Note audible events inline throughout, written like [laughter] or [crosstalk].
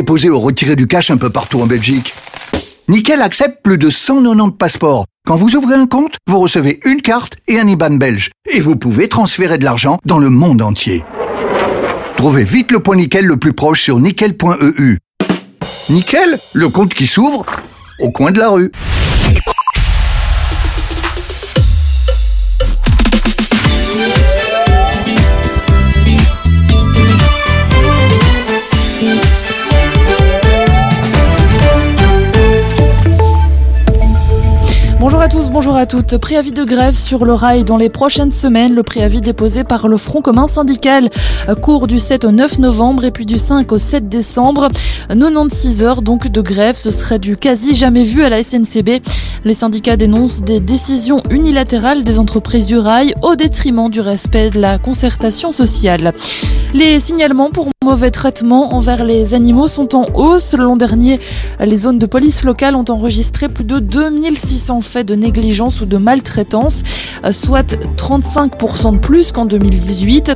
déposer ou retirer du cash un peu partout en Belgique. Nickel accepte plus de 190 passeports. Quand vous ouvrez un compte, vous recevez une carte et un IBAN belge. Et vous pouvez transférer de l'argent dans le monde entier. Trouvez vite le point Nickel le plus proche sur nickel.eu. Nickel, le compte qui s'ouvre au coin de la rue. Bonjour à tous, bonjour à toutes. Préavis de grève sur le rail dans les prochaines semaines. Le préavis déposé par le Front commun syndical court du 7 au 9 novembre et puis du 5 au 7 décembre. 96 heures donc de grève, ce serait du quasi jamais vu à la SNCB. Les syndicats dénoncent des décisions unilatérales des entreprises du rail au détriment du respect de la concertation sociale. Les signalements pour mauvais traitement envers les animaux sont en hausse. L'an dernier, les zones de police locale ont enregistré plus de 2600 faits de négligence ou de maltraitance, soit 35% de plus qu'en 2018.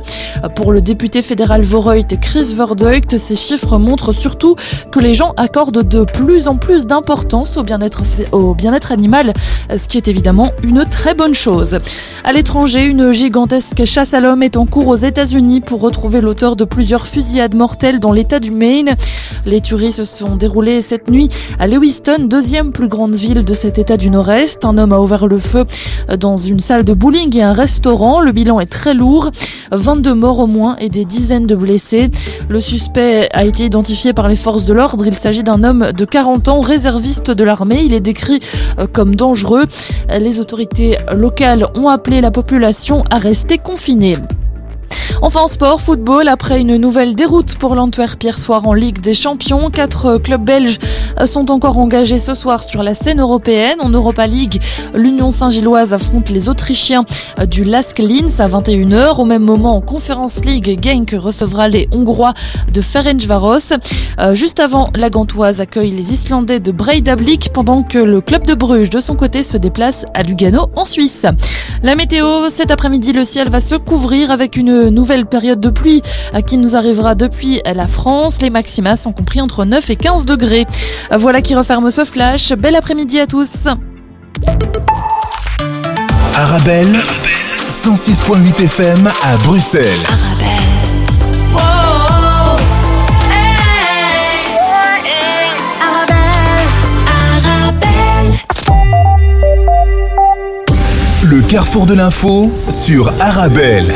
Pour le député fédéral Voreut Chris Verdeut, ces chiffres montrent surtout que les gens accordent de plus en plus d'importance au bien-être au bien-être animal, ce qui est évidemment une très bonne chose. À l'étranger, une gigantesque chasse à l'homme est en cours aux États-Unis pour retrouver l'auteur de plusieurs fusillades mortelles dans l'état du Maine. Les tueries se sont déroulées cette nuit à Lewiston, deuxième plus grande ville de cet état du Nord-Est. Un homme a ouvert le feu dans une salle de bowling et un restaurant. Le bilan est très lourd. 22 morts au moins et des dizaines de blessés. Le suspect a été identifié par les forces de l'ordre. Il s'agit d'un homme de 40 ans, réserviste de l'armée. Il est décrit comme dangereux. Les autorités locales ont appelé la population à rester confinée. Enfin en sport, football, après une nouvelle déroute pour l'Antwerp hier soir en Ligue des Champions, quatre clubs belges sont encore engagés ce soir sur la scène européenne. En Europa League, l'Union Saint-Gilloise affronte les Autrichiens du Lask Linz à 21h. Au même moment, en Conference League, Genk recevra les Hongrois de Ferencvaros. Euh, juste avant, la Gantoise accueille les Islandais de Breidablik pendant que le club de Bruges, de son côté, se déplace à Lugano en Suisse. La météo, cet après-midi, le ciel va se couvrir avec une nouvelle période de pluie qui nous arrivera depuis la France. Les maxima sont compris entre 9 et 15 degrés. Voilà qui referme ce flash. Bel après-midi à tous. Arabelle, 106.8 FM à Bruxelles. Le carrefour de l'info sur Arabelle.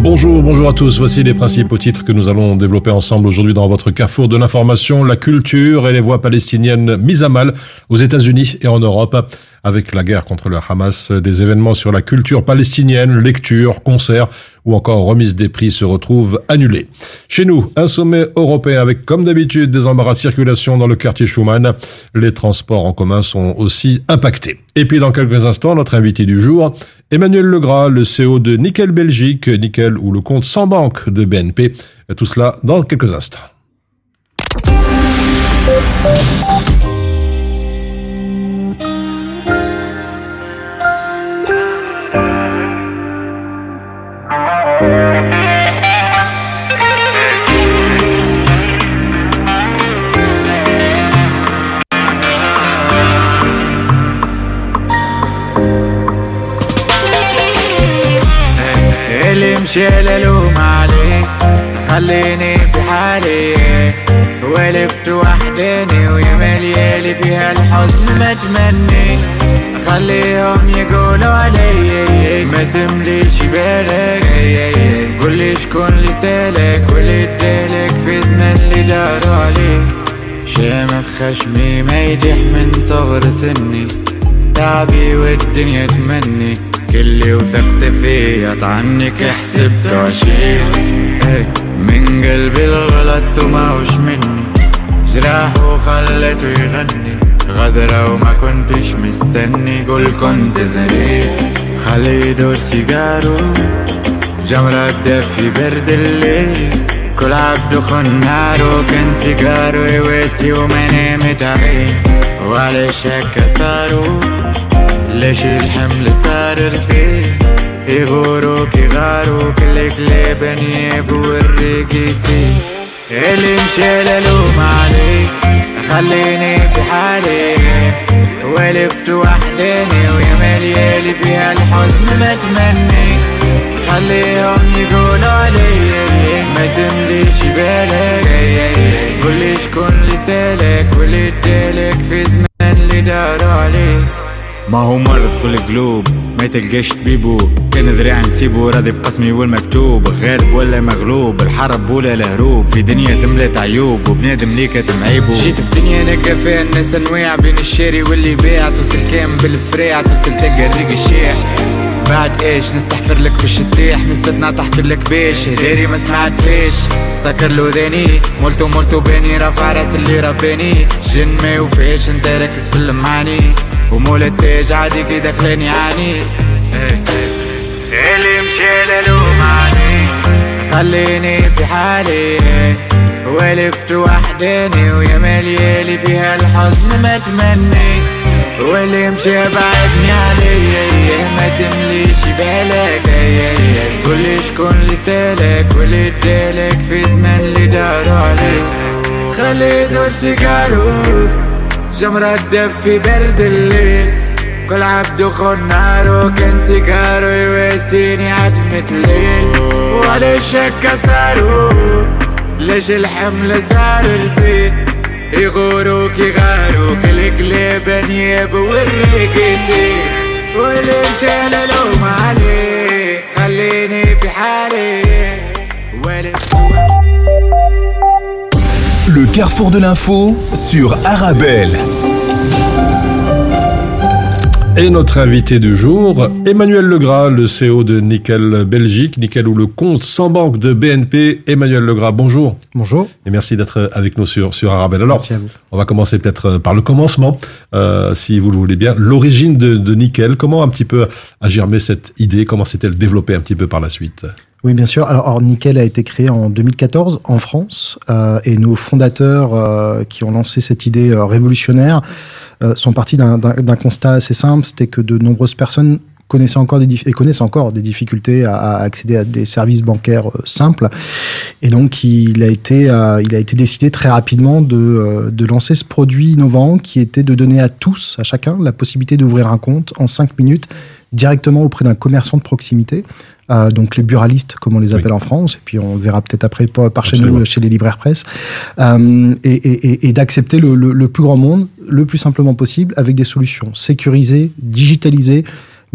Bonjour, bonjour à tous. Voici les principaux titres que nous allons développer ensemble aujourd'hui dans votre carrefour de l'information, la culture et les voix palestiniennes mises à mal aux États-Unis et en Europe avec la guerre contre le Hamas. Des événements sur la culture palestinienne, lectures, concerts ou encore remise des prix se retrouvent annulés. Chez nous, un sommet européen avec comme d'habitude des embarras de circulation dans le quartier Schumann. Les transports en commun sont aussi impactés. Et puis dans quelques instants, notre invité du jour, Emmanuel Legras, le CEO de Nickel Belgique, Nickel ou le compte sans banque de BNP. Tout cela dans quelques instants. مشي الوم عليه. خليني في حالي. ولفت وحداني ويا مليالي فيها الحزن متمني. خليهم يقولوا علي. ما تمليش بالك. قولي شكون اللي سالك واللي ادالك في زمن اللي داروا عليه. شامخ خشمي ما يتيح من صغر سني. تعبي والدنيا تمني. كل وثقت فيه عنك حسبته عشير. إيه من قلبي الغلط وماهوش مني. جراح وخلته يغني. غدرة وما كنتش مستني. قول كنت زرير. خلي يدور سيجارو جمرة تدفي برد الليل. كل عبد خنارو كان سيجارو يواسي وما نامت عليه وعلى شك صاروا. ليش الحمل صار رزيق يغوروك يغاروك الكلاب انياب والرقيسي اللي مشى للوم عليك خليني في حالي. ولفت وحداني ويا مليالي فيها الحزن ما تمني خليهم يقولوا علي ما تمليش بالك. قولي شكون اللي سألك واللي ادالك في زمان اللي دار عليك. ما هو مرض في القلوب ما تلقاش طبيبو كان ذراع نسيبو راضي بقسمي والمكتوب. غالب ولا مغلوب الحرب ولا الهروب. في دنيا تملت عيوب وبنادم ليك تمعيبو جيت في دنيا أنا فيها الناس أنواع. بين الشاري واللي باع توصل كام بالفريع. توصل تلقى الريق الشيح. بعد إيش؟ نستحفر لك باش تطيح نستدنا تحكي لك بيش. هديري ما سمعتش سكر له ذاني مولتو مولتو بيني. رافع راس اللي رباني جن ما يوفيش انت ركز في المعاني. ومول التاج عادي كي دخلاني يعاني اللي مشي للوم علي خليني في حالي. ولفت وحداني ويا مليالي فيها الحزن ما تمني. واللي مشي بعدني علي ما تمليش بالك. قولي شكون اللي سالك واللي ادالك في زمان اللي دار عليك. خلي دور سيجارو. جمرة دف في برد الليل. كل عبد خون نارو كان سيجارو يواسيني عتمة الليل. ولا شك صاروا ليش الحمل صار رزين؟ يغوروك يغاروك الكلاب انياب والرقيسين واللي مشى للوم عليه خليني في حالي. واللي Le carrefour de l'info sur Arabelle. Et notre invité du jour, Emmanuel Legras, le CEO de Nickel Belgique, Nickel ou le compte sans banque de BNP. Emmanuel Legras, bonjour. Bonjour. Et merci d'être avec nous sur, sur Arabelle. Alors, Merci à vous. on va commencer peut-être par le commencement, euh, si vous le voulez bien. L'origine de, de Nickel, comment un petit peu a germé cette idée? Comment s'est-elle développée un petit peu par la suite? Oui, bien sûr. Alors, Nickel a été créé en 2014 en France euh, et nos fondateurs euh, qui ont lancé cette idée euh, révolutionnaire sont partis d'un- constat assez simple, c'était que de nombreuses personnes connaissaient encore des connaissent encore des difficultés à, accéder à des services bancaires simples. Et donc, il a été, il a été décidé très rapidement de, de lancer ce produit innovant qui était de donner à tous, à chacun, la possibilité d'ouvrir un compte en cinq minutes directement auprès d'un commerçant de proximité. Euh, donc les buralistes, comme on les appelle en France, et puis on verra peut-être après par, par chez nous, chez les libraires presse, euh, et, et- et- et d'accepter le, le- le plus grand monde, le plus simplement possible, avec des solutions sécurisées, digitalisées,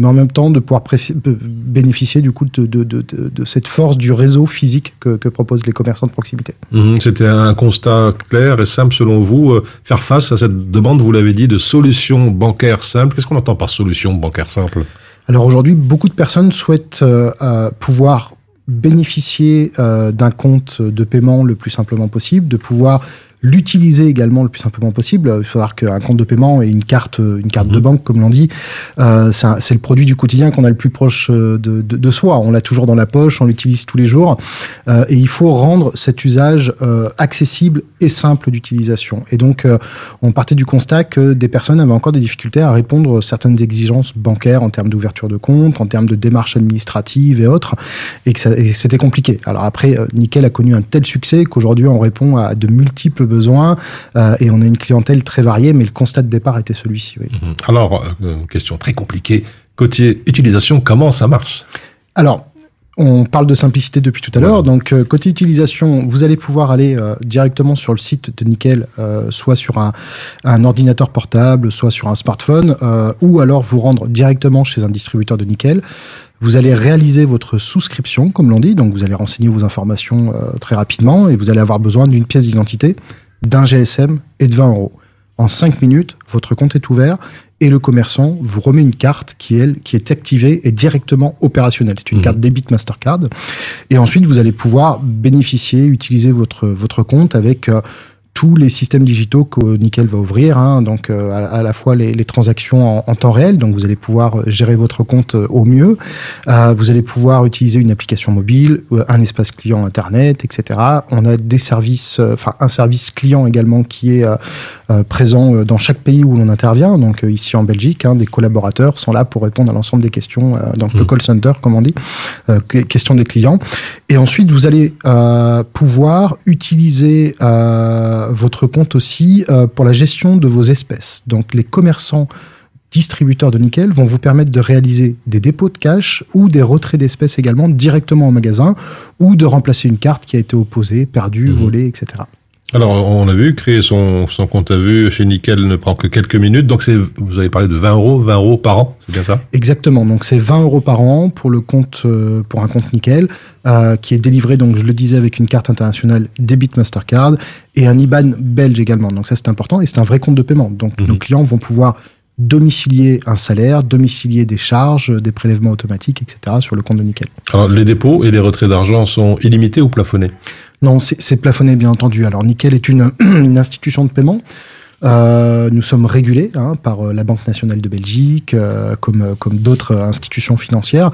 mais en même temps de pouvoir b- bénéficier du coup de, de- de- de- de cette force du réseau physique que, que proposent les commerçants de proximité. Mhm, C'était un constat clair et simple selon vous. euh, Faire face à cette demande, vous l'avez dit, de solutions bancaires simples. Qu'est-ce qu'on entend par solution bancaire simple? Alors aujourd'hui, beaucoup de personnes souhaitent euh, euh, pouvoir bénéficier euh, d'un compte de paiement le plus simplement possible, de pouvoir l'utiliser également le plus simplement possible. Il faut savoir qu'un compte de paiement et une carte, une carte de banque, comme l'on dit, euh, c'est le produit du quotidien qu'on a le plus proche euh, de, de- de soi. On l'a toujours dans la poche, on l'utilise tous les jours, euh, et il faut rendre cet usage euh, accessible et simple d'utilisation. Et donc, euh, on partait du constat que des personnes avaient encore des difficultés à répondre à certaines exigences bancaires en termes d'ouverture de compte, en termes de démarches administratives et autres, et que c'était compliqué. Alors après, euh, Nickel a connu un tel succès qu'aujourd'hui on répond à de multiples besoins euh, et on a une clientèle très variée, mais le constat de départ était celui-ci. oui. Mhm. Alors, euh, question très compliquée. Côté utilisation, comment ça marche? Alors, on parle de simplicité depuis tout à l'heure. Donc, euh, côté utilisation, vous allez pouvoir aller euh, directement sur le site de Nickel, euh, soit sur un, un ordinateur portable, soit sur un smartphone, ou alors vous rendre directement chez un distributeur de Nickel. Vous allez réaliser votre souscription, comme l'on dit. Donc, vous allez renseigner vos informations très rapidement et vous allez avoir besoin d'une pièce d'identité, d'un GSM et de 20 euros. En 5 minutes, votre compte est ouvert et le commerçant vous remet une carte qui, elle, qui est activée et directement opérationnelle. C'est une Mhm. carte débit Mastercard. Et ensuite, vous allez pouvoir bénéficier, utiliser votre, votre compte avec euh, tous les systèmes digitaux que Nickel va ouvrir, hein, donc euh, à, la fois les, les transactions en, en, temps réel, donc vous allez pouvoir gérer votre compte euh, au mieux, euh, vous allez pouvoir utiliser une application mobile, un espace client internet, etc. On a des services, enfin un service client également qui est présent dans chaque pays où l'on intervient, donc ici en Belgique, hein, des collaborateurs sont là pour répondre à l'ensemble des questions, donc le mmh. call center comme on dit, questions des clients. Et ensuite vous allez pouvoir utiliser votre compte aussi euh, pour la gestion de vos espèces. Donc les commerçants distributeurs de nickel vont vous permettre de réaliser des dépôts de cash ou des retraits d'espèces également directement au magasin ou de remplacer une carte qui a été opposée, perdue, mhm. volée, etc. Alors, on a vu, créer son, son compte à vue chez Nickel ne prend que quelques minutes. Donc, c'est, vous avez parlé de 20 euros, 20 euros par an, c'est bien ça? Exactement. Donc, c'est 20 euros par an pour le compte, euh, pour un compte Nickel, euh, qui est délivré, donc, je le disais, avec une carte internationale débit Mastercard et un IBAN belge également. Donc, ça, c'est important et c'est un vrai compte de paiement. Donc, mhm. nos clients vont pouvoir domicilier un salaire, domicilier des charges, des prélèvements automatiques, etc. sur le compte de Nickel. Alors, les dépôts et les retraits d'argent sont illimités ou plafonnés? Non, c'est plafonné, bien entendu. Alors, Nickel est [clears throat] une, institution de paiement. Euh, nous sommes régulés hein, par euh, la Banque nationale de Belgique, euh, comme, comme d'autres institutions financières.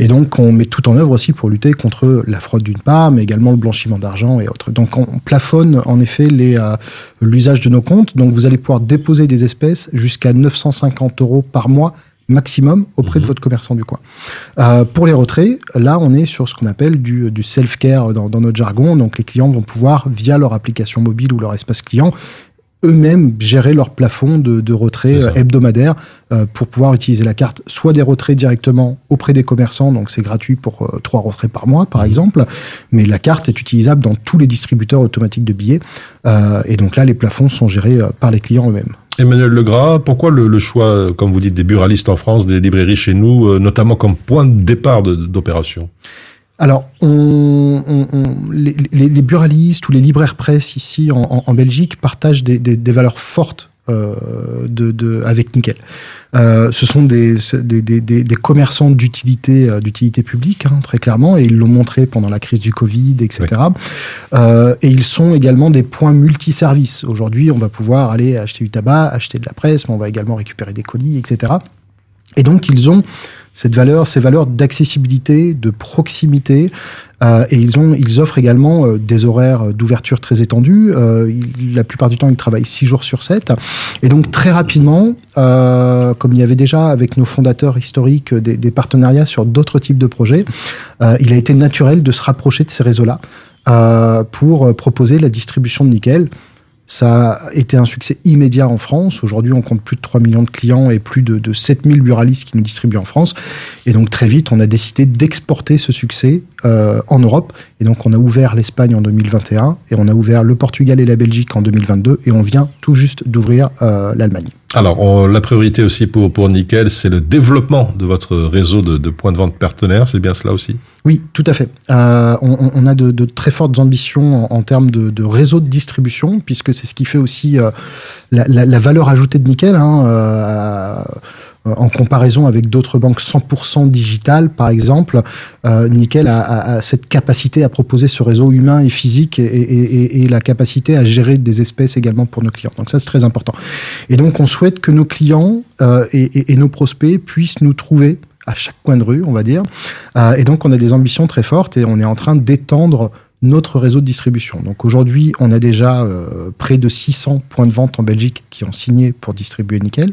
Et donc, on met tout en œuvre aussi pour lutter contre la fraude d'une part, mais également le blanchiment d'argent et autres. Donc, on plafonne en effet l'usage de nos comptes. Donc, vous allez pouvoir déposer des espèces jusqu'à 950 euros par mois maximum auprès de mhm. votre commerçant du coin. Euh, pour les retraits, là, on est sur ce qu'on appelle du, du self-care dans, dans, notre jargon. Donc, les clients vont pouvoir, via leur application mobile ou leur espace client, eux-mêmes gérer leur plafond de, de retrait euh, hebdomadaire euh, pour pouvoir utiliser la carte, soit des retraits directement auprès des commerçants, donc c'est gratuit pour euh, trois retraits par mois, par mhm. exemple, mais la carte est utilisable dans tous les distributeurs automatiques de billets, et donc là, les plafonds sont gérés par les clients eux-mêmes. Emmanuel Legras, pourquoi le, choix, comme vous dites, des buralistes en France, des librairies chez nous, euh, notamment comme point de départ d'opération alors, on, les, les, buralistes ou les libraires presse ici en, Belgique partagent des, valeurs fortes euh, de, de, avec Nickel. Euh, ce sont des, des, des, des commerçants d'utilité euh, d'utilité publique, hein, très clairement, et ils l'ont montré pendant la crise du Covid, etc. Euh, et ils sont également des points multiservices. Aujourd'hui, on va pouvoir aller acheter du tabac, acheter de la presse, mais on va également récupérer des colis, etc. Et donc, ils ont cette valeur, ces valeurs d'accessibilité, de proximité, euh, et ils ont, ils offrent également euh, des horaires d'ouverture très étendus. Euh, la plupart du temps, ils travaillent six jours sur 7. Et donc très rapidement, euh, comme il y avait déjà avec nos fondateurs historiques des, partenariats sur d'autres types de projets, euh, il a été naturel de se rapprocher de ces réseaux-là pour proposer la distribution de nickel ça a été un succès immédiat en France. Aujourd'hui, on compte plus de 3 millions de clients et plus de, de 7000 buralistes qui nous distribuent en France. Et donc, très vite, on a décidé d'exporter ce succès euh, en Europe. Et donc, on a ouvert l'Espagne en 2021 et on a ouvert le Portugal et la Belgique en 2022 et on vient tout juste d'ouvrir euh, l'Allemagne. Alors, la priorité aussi pour, pour Nickel, c'est le développement de votre réseau de, de points de vente partenaires. C'est bien cela aussi? Oui, tout à fait. Euh, on, on, a de, de, très fortes ambitions en, en termes de, de, réseau de distribution, puisque c'est ce qui fait aussi la, la, la, valeur ajoutée de Nickel. Hein, en comparaison avec d'autres banques 100% digitales, par exemple, euh, Nickel a, a, a, cette capacité à proposer ce réseau humain et physique et, et, et, la capacité à gérer des espèces également pour nos clients. Donc ça, c'est très important. Et donc, on souhaite que nos clients euh, et, nos prospects puissent nous trouver à chaque coin de rue, on va dire. Euh, et donc, on a des ambitions très fortes et on est en train d'étendre notre réseau de distribution. Donc aujourd'hui, on a déjà euh, près de 600 points de vente en Belgique qui ont signé pour distribuer nickel.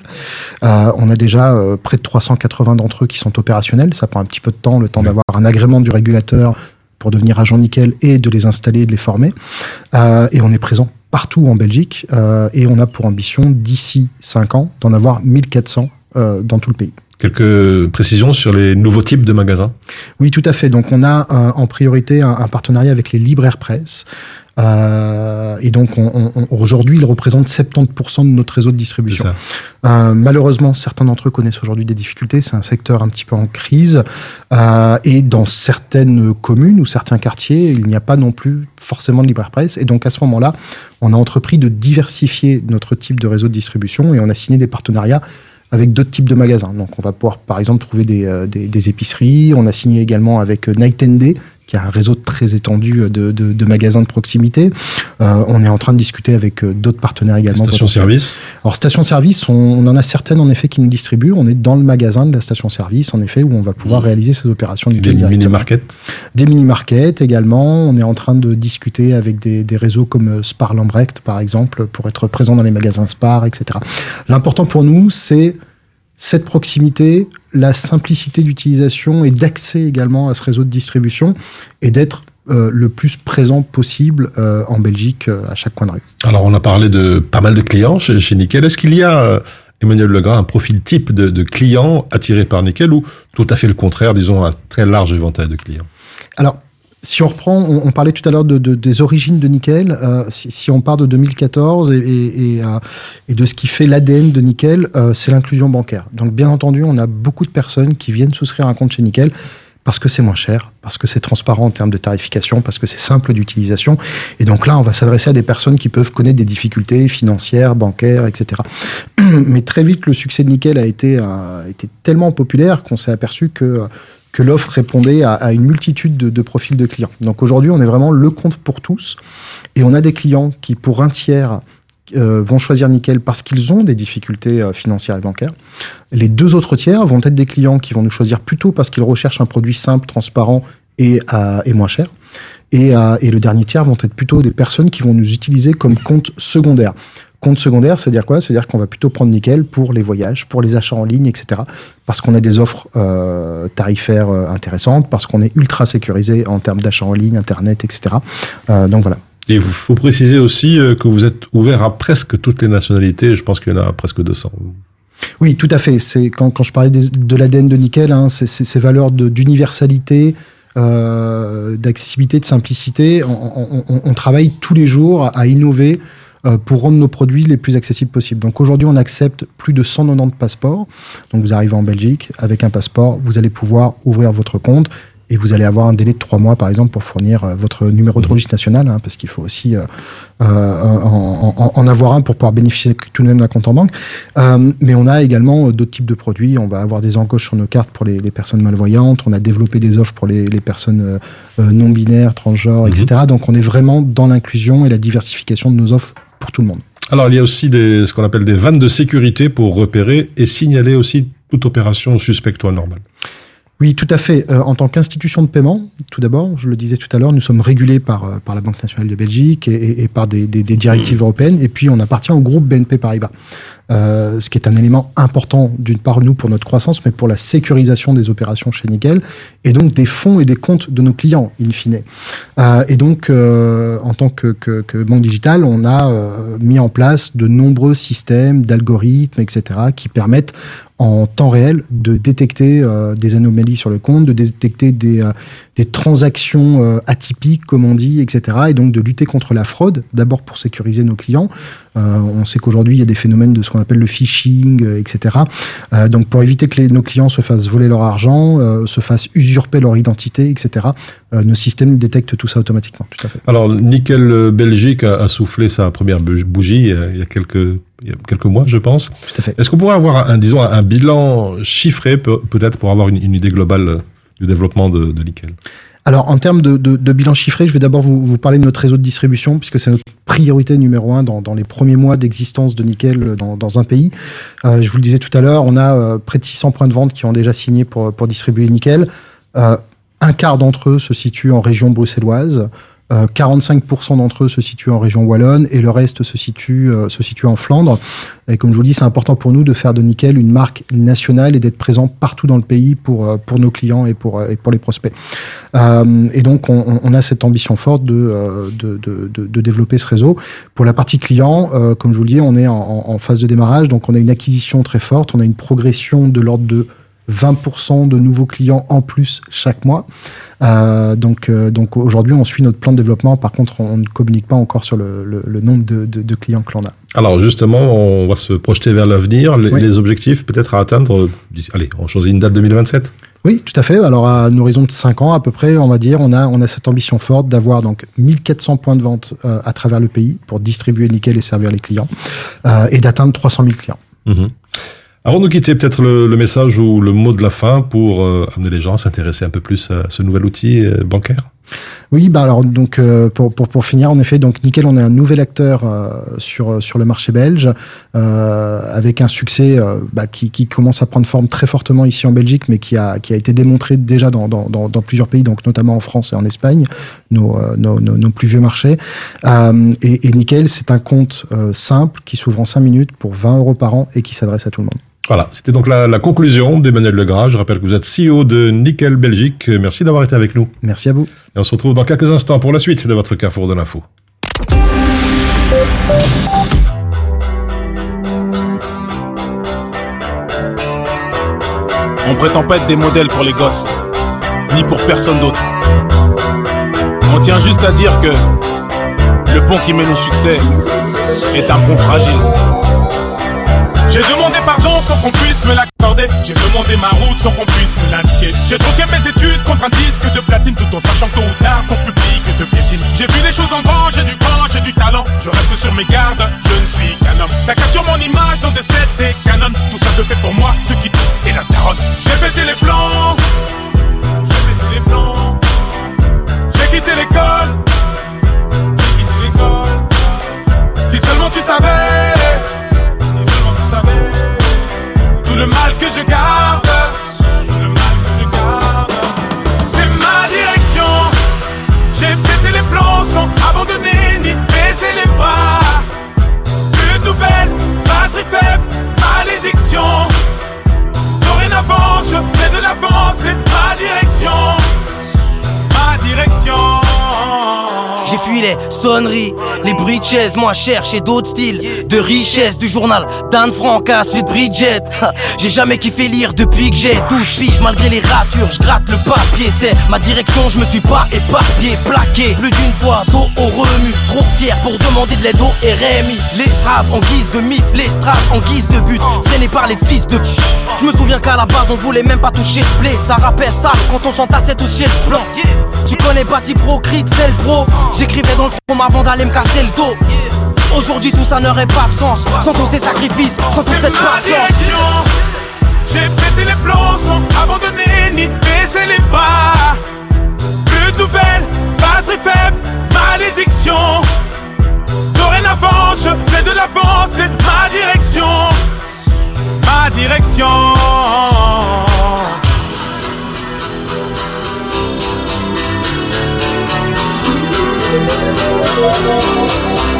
Euh, on a déjà euh, près de 380 d'entre eux qui sont opérationnels. Ça prend un petit peu de temps, le temps d'avoir un agrément du régulateur pour devenir agent nickel et de les installer et de les former. Et on est présent partout en Belgique et on a pour ambition d'ici 5 ans d'en avoir 1400 euh, dans tout le pays. Quelques précisions sur les nouveaux types de magasins Oui, tout à fait. Donc, on a euh, en priorité un, un, partenariat avec les libraires presse. Euh, et donc, on, on, aujourd'hui, ils représentent 70% de notre réseau de distribution. Euh, malheureusement, certains d'entre eux connaissent aujourd'hui des difficultés. C'est un secteur un petit peu en crise. Et dans certaines communes ou certains quartiers, il n'y a pas non plus forcément de libraire presse. Et donc, à ce moment-là, on a entrepris de diversifier notre type de réseau de distribution et on a signé des partenariats avec d'autres types de magasins. Donc on va pouvoir par exemple trouver des, euh, épiceries. On a signé également avec euh, Night and Day, qui a un réseau très étendu de, de, de magasins de proximité. Euh, on est en train de discuter avec euh, d'autres partenaires également. Station-service Alors, station-service, on, on, en a certaines en effet qui nous distribuent. On est dans le magasin de la station-service, en effet, où on va pouvoir mmh. réaliser ces opérations. Des mini-markets Des mini-markets également. On est en train de discuter avec des, des réseaux comme euh, Spar Lambrecht, par exemple, pour être présent dans les magasins Spar, etc. L'important pour nous, c'est cette proximité, la simplicité d'utilisation et d'accès également à ce réseau de distribution et d'être euh, le plus présent possible euh, en Belgique euh, à chaque coin de rue. Alors on a parlé de pas mal de clients chez, chez Nickel. Est-ce qu'il y a, Emmanuel Legras, un profil type de, de clients attirés par Nickel ou tout à fait le contraire, disons un très large éventail de clients? Alors si on reprend, on, parlait tout à l'heure de, de, des origines de Nickel. Euh, si, on part de 2014 et, euh, et de ce qui fait l'ADN de Nickel, euh, c'est l'inclusion bancaire. Donc, bien entendu, on a beaucoup de personnes qui viennent souscrire un compte chez Nickel parce que c'est moins cher, parce que c'est transparent en termes de tarification, parce que c'est simple d'utilisation. Et donc là, on va s'adresser à des personnes qui peuvent connaître des difficultés financières, bancaires, etc. [clears throat] Mais très vite, le succès de Nickel a été tellement populaire qu'on s'est aperçu que que l'offre répondait à, à, une multitude de, de, profils de clients. Donc aujourd'hui, on est vraiment le compte pour tous. Et on a des clients qui, pour un tiers, euh, vont choisir Nickel parce qu'ils ont des difficultés euh, financières et bancaires. Les deux autres tiers vont être des clients qui vont nous choisir plutôt parce qu'ils recherchent un produit simple, transparent et, euh, et moins cher. Et, et, le dernier tiers vont être plutôt des personnes qui vont nous utiliser comme compte secondaire. Compte secondaire, c'est-à-dire quoi? C'est-à-dire qu'on va plutôt prendre nickel pour les voyages, pour les achats en ligne, etc. Parce qu'on a des offres euh, tarifaires euh, intéressantes, parce qu'on est ultra sécurisé en termes d'achats en ligne, Internet, etc. Euh, donc voilà. Et il faut préciser aussi que vous êtes ouvert à presque toutes les nationalités. Je pense qu'il y en a presque 200. Oui, tout à fait. C'est quand, quand je parlais des, de l'ADN de nickel, hein, c'est ces valeurs d'universalité, d'accessibilité, de simplicité. On, on, on, travaille tous les jours à, à innover pour rendre nos produits les plus accessibles possibles. Donc aujourd'hui, on accepte plus de 190 passeports. Donc vous arrivez en Belgique avec un passeport, vous allez pouvoir ouvrir votre compte et vous allez avoir un délai de trois mois, par exemple, pour fournir euh, votre numéro de registre national, hein, parce qu'il faut aussi euh, euh, en, en, en, avoir un pour pouvoir bénéficier tout de même d'un compte en banque. Euh, mais on a également d'autres types de produits. On va avoir des encoches sur nos cartes pour les, les personnes malvoyantes. On a développé des offres pour les, les personnes non binaires, transgenres, mmh. etc. Donc on est vraiment dans l'inclusion et la diversification de nos offres pour tout le monde. Alors, il y a aussi des, ce qu'on appelle des vannes de sécurité pour repérer et signaler aussi toute opération suspecte ou anormale. Oui, tout à fait. Euh, en tant qu'institution de paiement, tout d'abord, je le disais tout à l'heure, nous sommes régulés par, euh, par la Banque nationale de Belgique et, et, et par des, des, des, directives européennes. Et puis, on appartient au groupe BNP Paribas. Euh, ce qui est un élément important d'une part nous pour notre croissance, mais pour la sécurisation des opérations chez Nickel et donc des fonds et des comptes de nos clients in fine. Euh, et donc euh, en tant que, que, que, banque digitale, on a mis en place de nombreux systèmes d'algorithmes, etc., qui permettent en temps réel de détecter des anomalies sur le compte, de détecter des, transactions atypiques, comme on dit, etc. Et donc de lutter contre la fraude, d'abord pour sécuriser nos clients. On sait qu'aujourd'hui, il y a des phénomènes de ce qu'on appelle le phishing, etc. donc pour éviter que les, nos clients se fassent voler leur argent, se fassent usurper leur identité, etc. nos systèmes détectent tout ça automatiquement. Tout à fait. Alors, Nickel Belgique a, a soufflé sa première bougie il y a quelques il y a quelques mois, je pense. Est-ce qu'on pourrait avoir un, disons, un bilan chiffré peut-être pour avoir une, une, idée globale du développement de, de Nickel? Alors, en termes de, de, bilan chiffré, je vais d'abord vous, parler de notre réseau de distribution, puisque c'est notre priorité numéro un dans, les premiers mois d'existence de Nickel dans, un pays. Euh, je vous le disais tout à l'heure, on a euh, près de 600 points de vente qui ont déjà signé pour, pour distribuer Nickel. Euh, un quart d'entre eux se situe en région bruxelloise. 45% d'entre eux se situent en région wallonne et le reste se situe, euh, se situe en Flandre. Et comme je vous dis, c'est important pour nous de faire de Nickel une marque nationale et d'être présent partout dans le pays pour, euh, pour nos clients et pour, et pour les prospects. Euh, et donc, on, a cette ambition forte de, de, de, développer ce réseau. Pour la partie client, euh, comme je vous le dis, on est en phase de démarrage, donc on a une acquisition très forte, on a une progression de l'ordre de 20% de nouveaux clients en plus chaque mois. Euh, donc, euh, donc aujourd'hui, on suit notre plan de développement. Par contre, on ne communique pas encore sur le, le, le nombre de, de, de, clients que l'on a. Alors justement, on va se projeter vers l'avenir. Les, oui. les, objectifs peut-être à atteindre, allez, on choisit une date 2027 oui, tout à fait. Alors, à un horizon de 5 ans à peu près, on va dire, on a, on a cette ambition forte d'avoir donc 1400 points de vente euh, à travers le pays pour distribuer nickel et servir les clients euh, et d'atteindre 300 000 clients. Mmh. Avant de nous quitter, peut-être le, le, message ou le mot de la fin pour euh, amener les gens à s'intéresser un peu plus à ce nouvel outil euh, bancaire Oui, bah alors donc euh, pour, pour, pour finir en effet donc Nickel on est un nouvel acteur euh, sur sur le marché belge euh, avec un succès euh, bah, qui, qui commence à prendre forme très fortement ici en Belgique mais qui a qui a été démontré déjà dans dans, dans, dans plusieurs pays donc notamment en France et en Espagne nos euh, nos, nos, plus vieux marchés Euh, et, et Nickel c'est un compte euh, simple qui s'ouvre en 5 minutes pour 20 euros par an et qui s'adresse à tout le monde. Voilà, c'était donc la, la conclusion d'Emmanuel Legras. Je rappelle que vous êtes CEO de Nickel Belgique. Merci d'avoir été avec nous. Merci à vous. Et on se retrouve dans quelques instants pour la suite de votre Carrefour de l'info. On prétend pas être des modèles pour les gosses, ni pour personne d'autre. On tient juste à dire que le pont qui mène au succès est un pont fragile. J'ai demandé sans qu'on puisse me l'accorder. J'ai demandé ma route sans qu'on puisse me l'indiquer. J'ai troqué mes études contre un disque de platine tout en sachant tôt ou tard ton public te piétine. J'ai vu les choses en grand, j'ai du grand, j'ai du talent. Je reste sur mes gardes, je ne suis qu'un homme. Ça capture mon image dans des sets et canons. Tout ça je fais pour moi, ce qui doute et la taronne. De chaises, moi chercher d'autres styles de richesse du journal d'Anne Frank à de Bridget. J'ai jamais kiffé lire depuis que j'ai 12 piges, malgré les ratures, je gratte le papier. C'est ma direction, je me suis pas éparpillé, plaqué plus d'une fois, dos au remue. Trop fier pour demander de l'aide au RMI. Les straves en guise de mif, les straves en guise de but, freinés par les fils de. Je me souviens qu'à la base on voulait même pas toucher le blé, ça rappelle ça quand on s'entassait tous chez le blanc. Tu connais Pro, Crit, c'est le pro. J'écrivais dans le chrome avant d'aller me casser le dos. Aujourd'hui tout ça n'aurait pas de sens Sans tous ces sacrifices, sans toute cette ma patience direction. J'ai pété les plombs sans abandonner ni baisser les bas. Plus de nouvelles, batterie faible, malédiction. Dorénavant, je fais de l'avance, c'est ma direction. Ma direction. Thank you.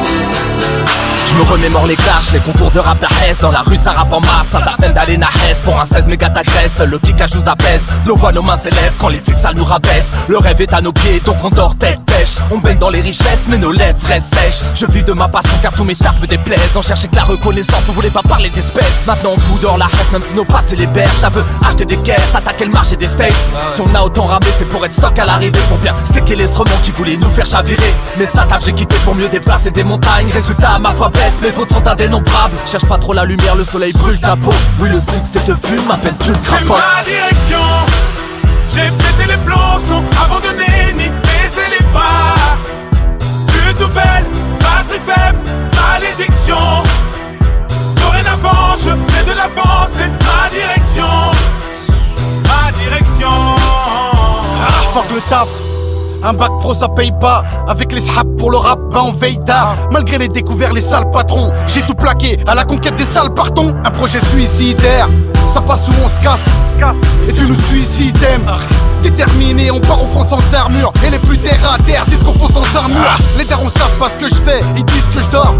Je me remémore les clashs, les concours de rap la Hesse. Dans la rue ça rappe en masse, ça s'appelle d'aller na Pour un 16 méga t'agresse, le kickage nous apaise Nos voix, nos mains s'élèvent quand les flics ça nous rabaisse. Le rêve est à nos pieds, donc on dort tête pêche. On baigne dans les richesses, mais nos lèvres restent sèches. Je vis de ma passion car tous mes tafs me déplaisent. On cherchait que la reconnaissance, on voulait pas parler d'espèces. Maintenant on fout dehors la Hesse, même si nos passés les berges. Ça veut acheter des caisses, attaquer le marché des States. Si on a autant ramé, c'est pour être stock à l'arrivée. Pour bien sticker l'instrument qui voulait nous faire chavirer. Mais ça taf j'ai quitté pour mieux déplacer des montagnes. Résultat ma foi baisse, mes vôtres sont indénombrables Cherche pas trop la lumière, le soleil brûle ta peau Oui le succès te fume, à peine tu le ma direction. J'ai pété les plombs sans abandonner ni baisser les pas. Plus de nouvelles, batterie faible, malédiction. Dorénavant, je fais de l'avance, c'est ma direction. Ma direction. Ah, fuck le taf. Un bac pro ça paye pas. Avec les srap pour le rap ben on veille tard Malgré les découverts les sales patrons J'ai tout plaqué. À la conquête des sales partons. Un projet suicidaire. Ça passe où on se casse? Et tu nous suicides Déterminé on part au front sans armure. Et les plus terre à terre disent qu'on fonce dans un mur. Les darons savent pas ce que je fais. Ils disent que je dors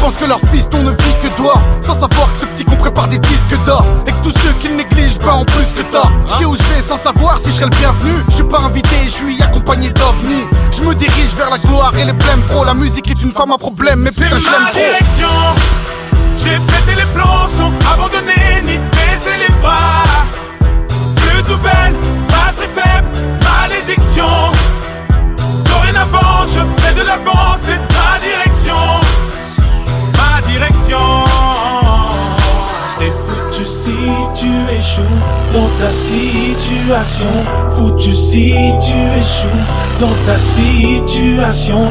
pensent que leur fils on ne vit que dehors Sans savoir que ce petit qu'on prépare des disques d'or Et que tous ceux qui le négligent ben en plus que tort Je sais où je vais sans savoir si je serai le bienvenu Je suis pas invité, je suis accompagné d'ovnis Je me dirige vers la gloire et les blèmes pro La musique est une femme à problème mais C'est putain je l'aime trop direction. J'ai pété les plombs sans abandonner ni baisser les bras. Plus de nouvelles, batterie faible, malédiction. Dorénavant, je fais de l'avance, c'est ma direction. Direction. T'es foutu si tu échoues dans ta situation? Foutu si tu échoues dans ta situation?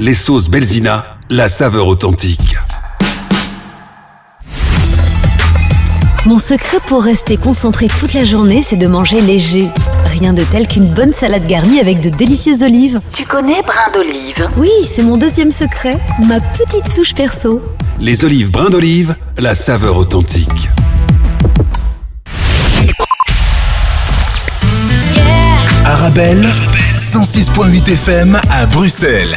les sauces Belzina, la saveur authentique. Mon secret pour rester concentré toute la journée, c'est de manger léger. Rien de tel qu'une bonne salade garnie avec de délicieuses olives. Tu connais brin d'olive? Oui, c'est mon deuxième secret, ma petite touche perso. Les olives brin d'olive, la saveur authentique. Arabelle, 106.8 FM à Bruxelles.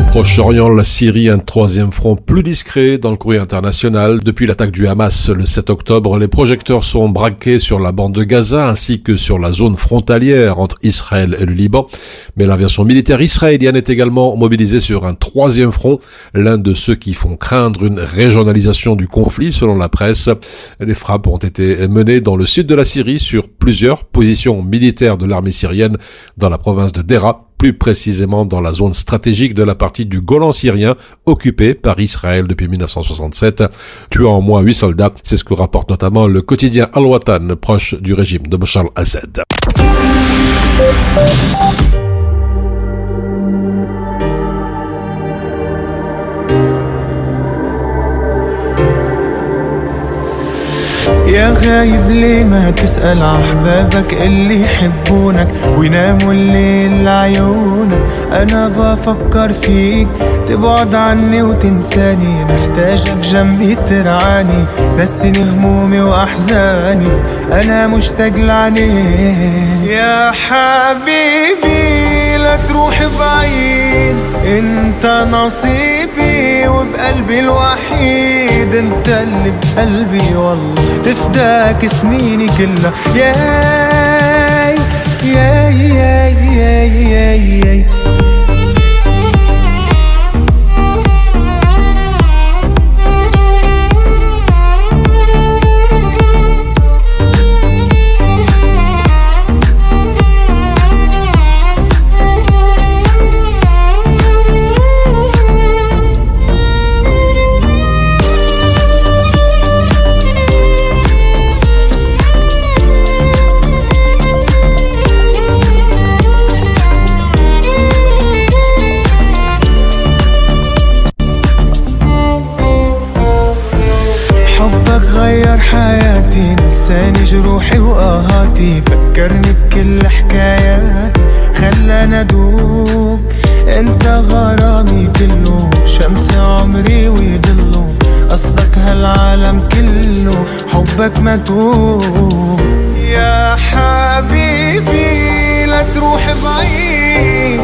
Au Proche-Orient, la Syrie, un troisième front plus discret dans le courrier international. Depuis l'attaque du Hamas le 7 octobre, les projecteurs sont braqués sur la bande de Gaza ainsi que sur la zone frontalière entre Israël et le Liban. Mais l'aviation militaire israélienne est également mobilisée sur un troisième front, l'un de ceux qui font craindre une régionalisation du conflit selon la presse. Des frappes ont été menées dans le sud de la Syrie sur plusieurs positions militaires de l'armée syrienne dans la province de Dera plus précisément dans la zone stratégique de la partie du Golan syrien occupée par Israël depuis 1967, tuant au moins huit soldats. C'est ce que rapporte notamment le quotidien Al-Watan, proche du régime de Bashar al-Assad. يا غايب ليه ما تسأل أحبابك اللي يحبونك ويناموا الليل لعيونك؟ أنا بفكر فيك تبعد عني وتنساني. محتاجك جنبي ترعاني نسيني همومي وأحزاني. أنا مشتاق لعينيك يا حبيبي. تروح بعيد. انت نصيبي وبقلبي الوحيد. انت اللي بقلبي والله تفداك سنيني كلها. يا يا يا يا يا, يا نساني جروحي وآهاتي. فكرني بكل حكاياتي خلاني أدوب أنت غرامي كله شمس عمري ويضله قصدك هالعالم كله حبك متوب يا حبيبي لا تروح بعيد.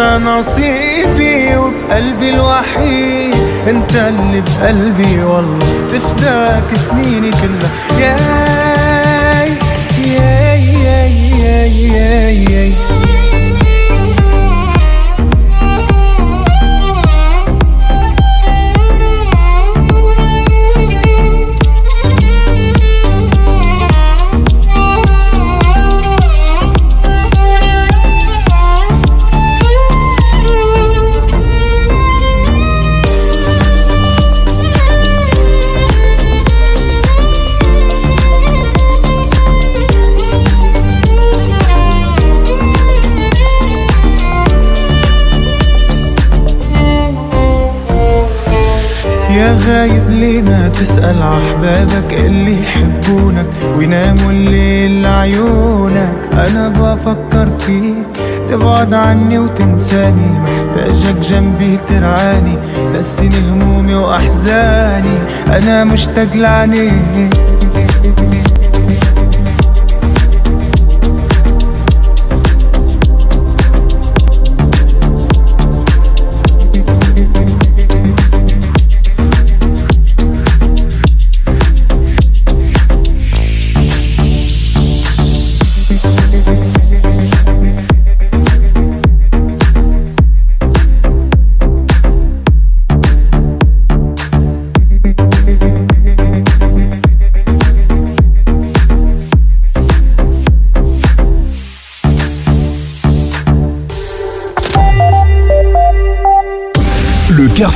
نصيبي وبقلبي الوحيد. انت اللي بقلبي والله بفداك سنيني كلها. ياي ياي ياي ياي ياي, ياي. غايب ليه ما تسأل أحبابك اللي يحبونك ويناموا الليل لعيونك أنا بفكر فيك تبعد عني وتنساني محتاجك جنبي ترعاني تنسيني همومي وأحزاني. أنا مشتاق لعنيك.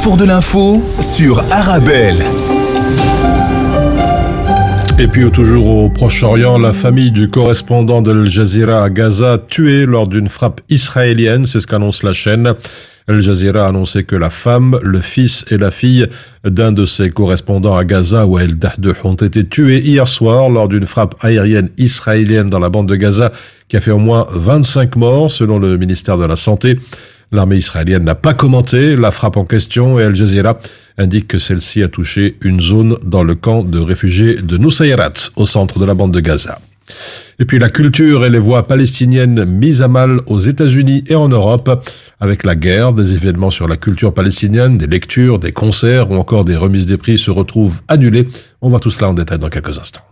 Carrefour de l'info sur Arabelle. Et puis toujours au Proche-Orient, la famille du correspondant d'Al Jazeera à Gaza tué lors d'une frappe israélienne, c'est ce qu'annonce la chaîne. Al Jazeera a annoncé que la femme, le fils et la fille d'un de ses correspondants à Gaza, Wael Dahdouh, ont été tués hier soir lors d'une frappe aérienne israélienne dans la bande de Gaza qui a fait au moins 25 morts selon le ministère de la Santé. L'armée israélienne n'a pas commenté la frappe en question et Al Jazeera indique que celle-ci a touché une zone dans le camp de réfugiés de Nusayrat, au centre de la bande de Gaza. Et puis la culture et les voix palestiniennes mises à mal aux États-Unis et en Europe, avec la guerre, des événements sur la culture palestinienne, des lectures, des concerts ou encore des remises des prix se retrouvent annulés. On va tout cela en détail dans quelques instants.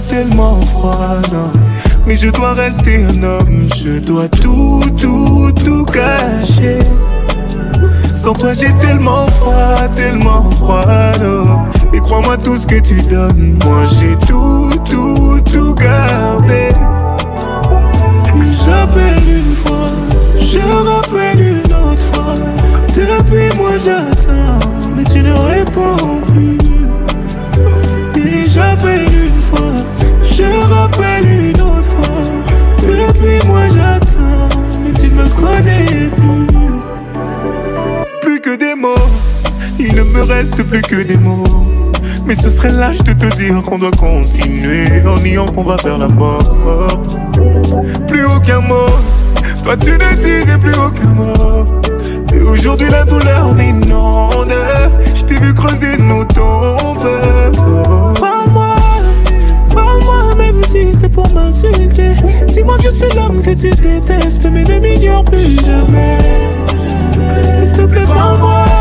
Tellement froid, non. Mais je dois rester un homme, je dois tout, tout, tout cacher. Sans toi j'ai tellement froid, tellement froid, non. Et crois-moi tout ce que tu donnes, moi j'ai tout, tout, tout gardé. J'appelle une fois, je rappelle une autre fois. Depuis moi j'attends, mais tu ne réponds reste plus que des mots. Mais ce serait lâche de te dire qu'on doit continuer en niant qu'on va faire la mort. Plus aucun mot, toi tu ne disais plus aucun mot. Et aujourd'hui la douleur m'inonde. Je t'ai vu creuser nos tombes. Parle-moi, parle-moi même si c'est pour m'insulter. Dis-moi que je suis l'homme que tu détestes, mais ne m'ignore plus jamais. S'il te plaît, parle-moi.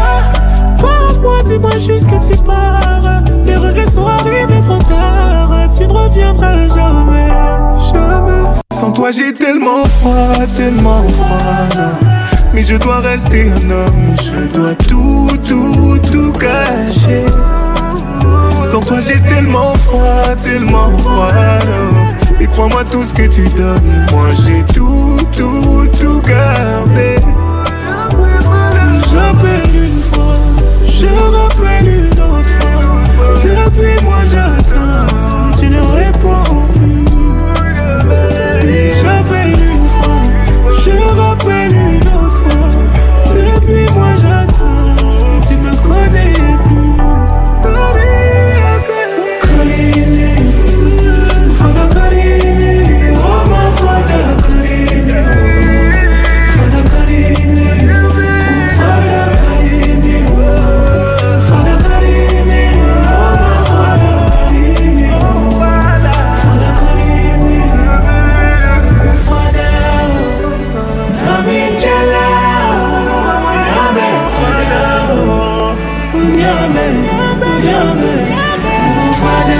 Parle-moi, dis-moi juste que tu pars. Les regrets sont arrivés trop tard. Tu ne reviendras jamais, jamais. Sans toi, j'ai tellement froid, tellement froid. Mais je dois rester un homme. Je dois tout, tout, tout cacher. Sans toi, j'ai tellement froid, tellement froid. Et crois-moi tout ce que tu donnes. Moi, j'ai tout, tout, tout gardé. Je une autre fois. Depuis moi j'attends, nyame mufada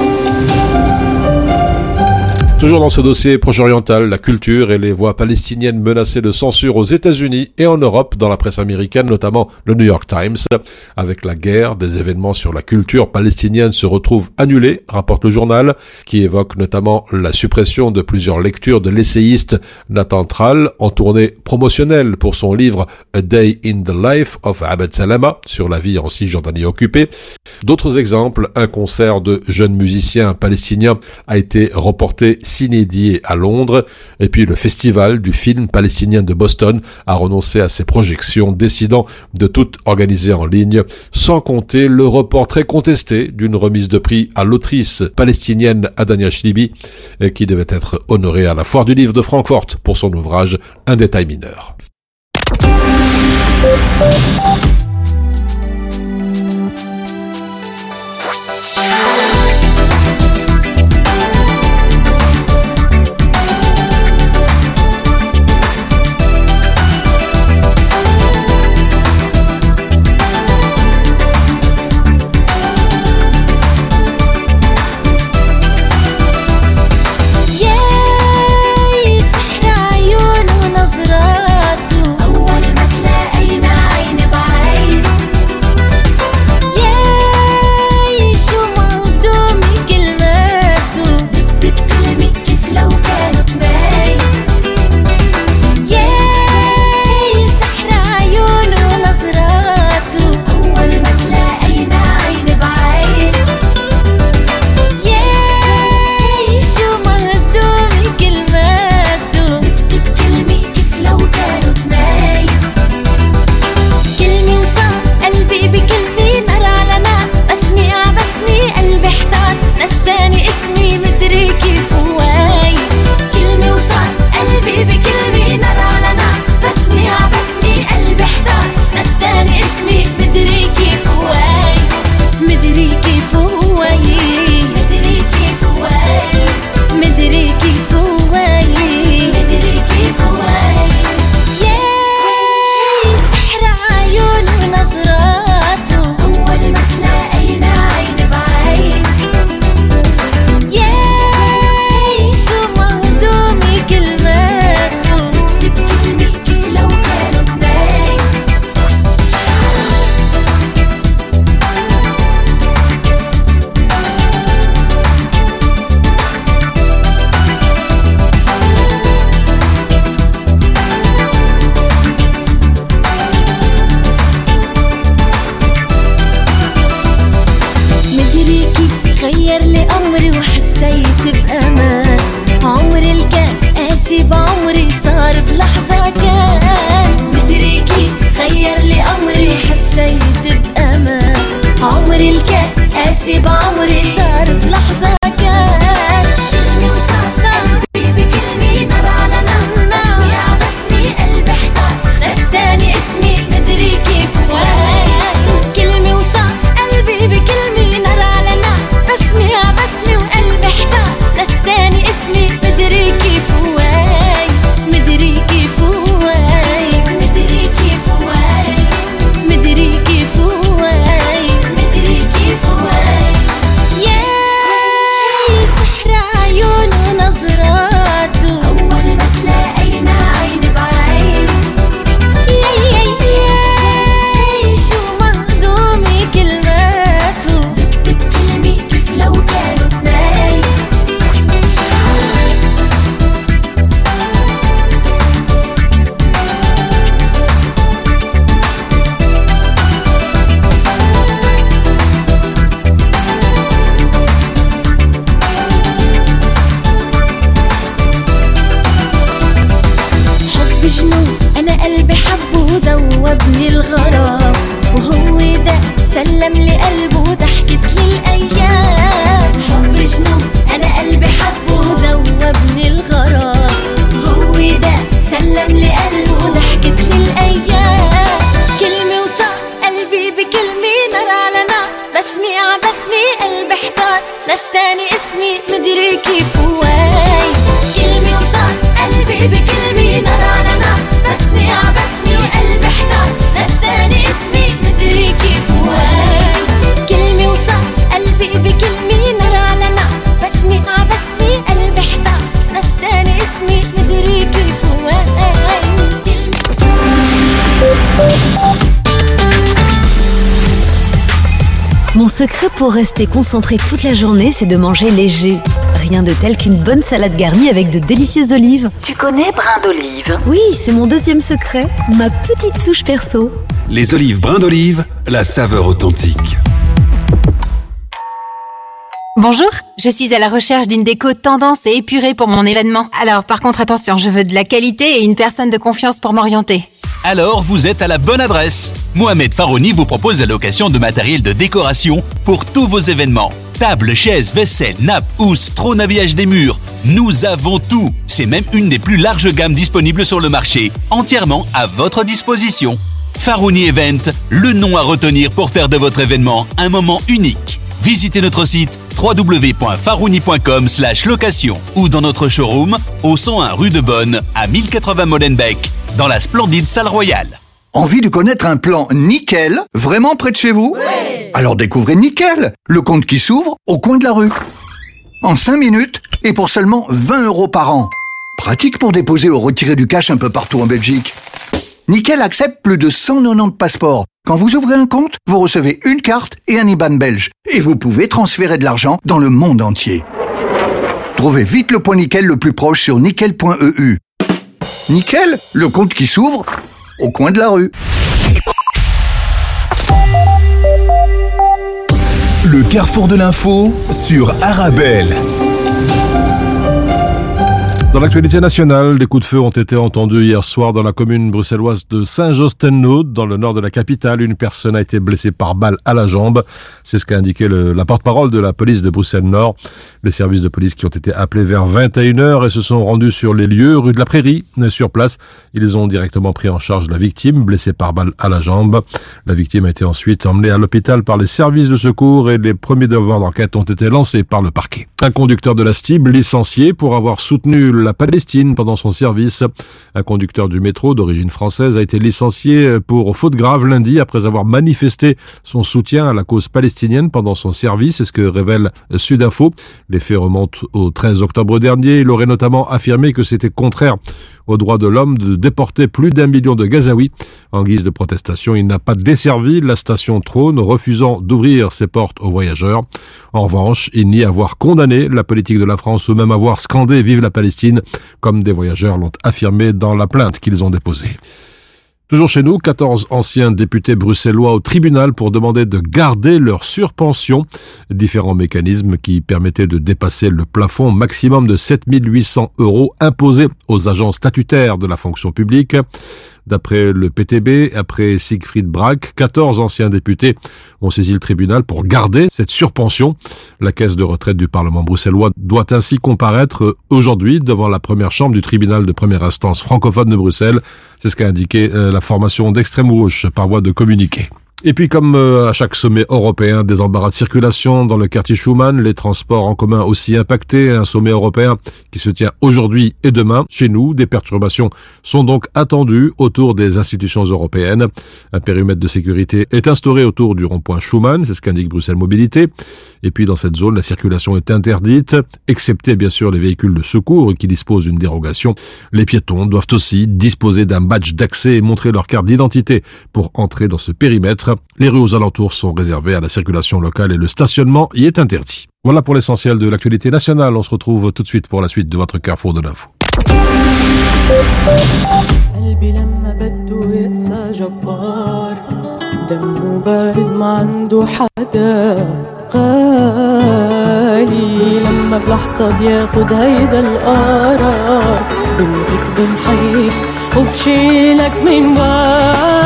Toujours dans ce dossier proche-oriental, la culture et les voix palestiniennes menacées de censure aux États-Unis et en Europe, dans la presse américaine, notamment le New York Times. Avec la guerre, des événements sur la culture palestinienne se retrouvent annulés, rapporte le journal, qui évoque notamment la suppression de plusieurs lectures de l'essayiste Nathan Trall en tournée promotionnelle pour son livre A Day in the Life of Abed Salama sur la vie en Cisjordanie occupée. D'autres exemples, un concert de jeunes musiciens palestiniens a été reporté s'inédier à Londres, et puis le festival du film palestinien de Boston a renoncé à ses projections, décidant de tout organiser en ligne, sans compter le report très contesté d'une remise de prix à l'autrice palestinienne Adania Shlibi, qui devait être honorée à la foire du livre de Francfort pour son ouvrage Un détail mineur. Pour rester concentré toute la journée, c'est de manger léger. Rien de tel qu'une bonne salade garnie avec de délicieuses olives. Tu connais brin d'olive? Oui, c'est mon deuxième secret, ma petite touche perso. Les olives brin d'olive, la saveur authentique. Bonjour, je suis à la recherche d'une déco tendance et épurée pour mon événement. Alors par contre attention, je veux de la qualité et une personne de confiance pour m'orienter. Alors vous êtes à la bonne adresse. Mohamed Farouni vous propose la location de matériel de décoration pour tous vos événements. Tables, chaises, vaisselle, nappes, housses, trône habillage des murs. Nous avons tout. C'est même une des plus larges gammes disponibles sur le marché, entièrement à votre disposition. Farouni Event, le nom à retenir pour faire de votre événement un moment unique. Visitez notre site www.farouni.com location ou dans notre showroom au 101 rue de Bonne à 1080 Molenbeek dans la splendide salle royale. Envie de connaître un plan nickel, vraiment près de chez vous? Alors découvrez Nickel, le compte qui s'ouvre au coin de la rue. En 5 minutes et pour seulement 20 euros par an. Pratique pour déposer ou retirer du cash un peu partout en Belgique. Nickel accepte plus de 190 passeports. Quand vous ouvrez un compte, vous recevez une carte et un IBAN belge. Et vous pouvez transférer de l'argent dans le monde entier. Trouvez vite le point Nickel le plus proche sur nickel.eu. Nickel, le compte qui s'ouvre au coin de la rue. Le carrefour de l'info sur Arabelle. Dans l'actualité nationale, des coups de feu ont été entendus hier soir dans la commune bruxelloise de Saint-Jostennaud, dans le nord de la capitale. Une personne a été blessée par balle à la jambe. C'est ce qu'a indiqué le, la porte-parole de la police de Bruxelles-Nord. Les services de police qui ont été appelés vers 21h et se sont rendus sur les lieux, rue de la Prairie. Sur place, ils ont directement pris en charge la victime, blessée par balle à la jambe. La victime a été ensuite emmenée à l'hôpital par les services de secours et les premiers devoirs d'enquête ont été lancés par le parquet. Un conducteur de la STIB licencié pour avoir soutenu la Palestine pendant son service. Un conducteur du métro d'origine française a été licencié pour faute grave lundi après avoir manifesté son soutien à la cause palestinienne pendant son service. C'est ce que révèle Sudinfo. Les faits remontent au 13 octobre dernier. Il aurait notamment affirmé que c'était contraire au droit de l'homme de déporter plus d'un million de Gazaouis. En guise de protestation, il n'a pas desservi la station Trône, refusant d'ouvrir ses portes aux voyageurs. En revanche, il nie avoir condamné la politique de la France ou même avoir scandé Vive la Palestine, comme des voyageurs l'ont affirmé dans la plainte qu'ils ont déposée. Toujours chez nous, 14 anciens députés bruxellois au tribunal pour demander de garder leur surpension. Différents mécanismes qui permettaient de dépasser le plafond maximum de 7800 euros imposé aux agents statutaires de la fonction publique. D'après le PTB, après Siegfried Brack, 14 anciens députés ont saisi le tribunal pour garder cette surpension. La caisse de retraite du Parlement bruxellois doit ainsi comparaître aujourd'hui devant la première chambre du tribunal de première instance francophone de Bruxelles. C'est ce qu'a indiqué euh, la formation d'extrême gauche par voie de communiqué. Et puis comme euh, à chaque sommet européen, des embarras de circulation dans le quartier Schumann, les transports en commun aussi impactés, un sommet européen qui se tient aujourd'hui et demain. Chez nous, des perturbations sont donc attendues autour des institutions européennes. Un périmètre de sécurité est instauré autour du rond-point Schumann, c'est ce qu'indique Bruxelles Mobilité. Et puis dans cette zone, la circulation est interdite, excepté bien sûr les véhicules de secours qui disposent d'une dérogation. Les piétons doivent aussi disposer d'un badge d'accès et montrer leur carte d'identité pour entrer dans ce périmètre. Les rues aux alentours sont réservées à la circulation locale et le stationnement y est interdit. Voilà pour l'essentiel de l'actualité nationale. On se retrouve tout de suite pour la suite de votre carrefour de l'info. قلبي لما بده يقسى جبار دمه بارد ما عنده حدا غالي لما بلحظة بياخد هيدا القرار بلغيك بمحيك وبشيلك من بالي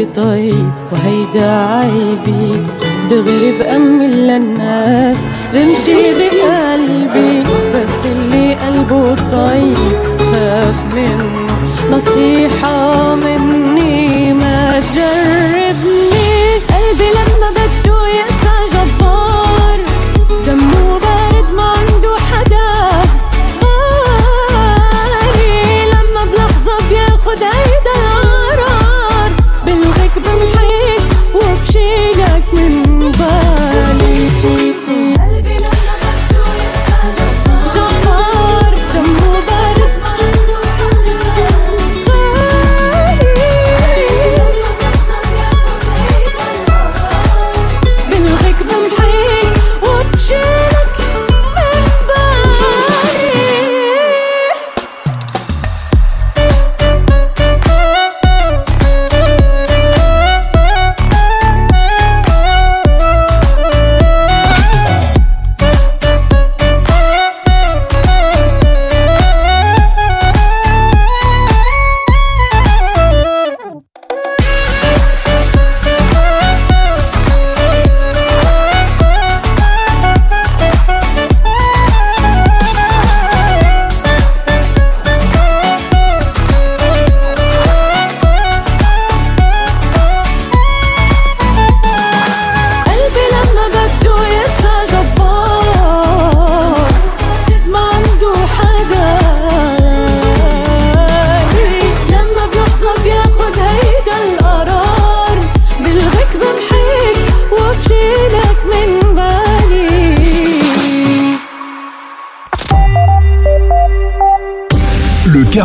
হৃদয়ে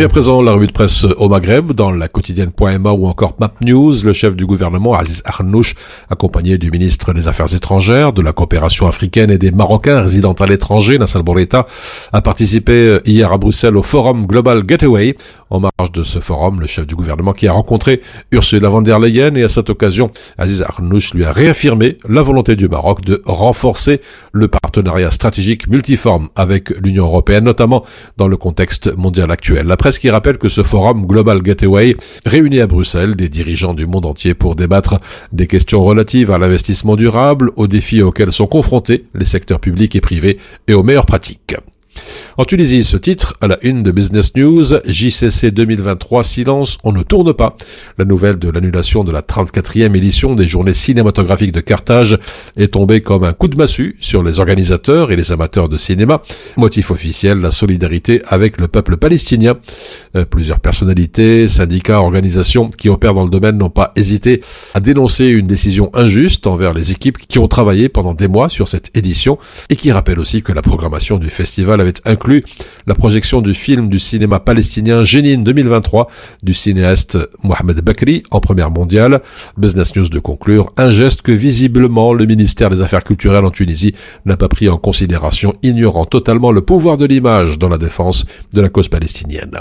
Et à présent, la revue de presse au Maghreb, dans la quotidienne.ma ou encore Map News, le chef du gouvernement, Aziz Arnouch, accompagné du ministre des Affaires étrangères, de la coopération africaine et des Marocains résidant à l'étranger, Nassal Bourreta, a participé hier à Bruxelles au forum Global Gateway. En marge de ce forum, le chef du gouvernement qui a rencontré Ursula von der Leyen et à cette occasion, Aziz Arnouch lui a réaffirmé la volonté du Maroc de renforcer le partenariat stratégique multiforme avec l'Union européenne, notamment dans le contexte mondial actuel. Presse qui rappelle que ce forum Global Gateway réunit à Bruxelles des dirigeants du monde entier pour débattre des questions relatives à l'investissement durable, aux défis auxquels sont confrontés les secteurs publics et privés et aux meilleures pratiques. En Tunisie, ce titre, à la une de Business News, JCC 2023, silence, on ne tourne pas. La nouvelle de l'annulation de la 34e édition des journées cinématographiques de Carthage est tombée comme un coup de massue sur les organisateurs et les amateurs de cinéma. Motif officiel, la solidarité avec le peuple palestinien. Euh, plusieurs personnalités, syndicats, organisations qui opèrent dans le domaine n'ont pas hésité à dénoncer une décision injuste envers les équipes qui ont travaillé pendant des mois sur cette édition et qui rappellent aussi que la programmation du festival avait inclus la projection du film du cinéma palestinien Génine 2023 du cinéaste Mohamed Bakri en première mondiale. Business News de conclure, un geste que visiblement le ministère des Affaires culturelles en Tunisie n'a pas pris en considération, ignorant totalement le pouvoir de l'image dans la défense de la cause palestinienne.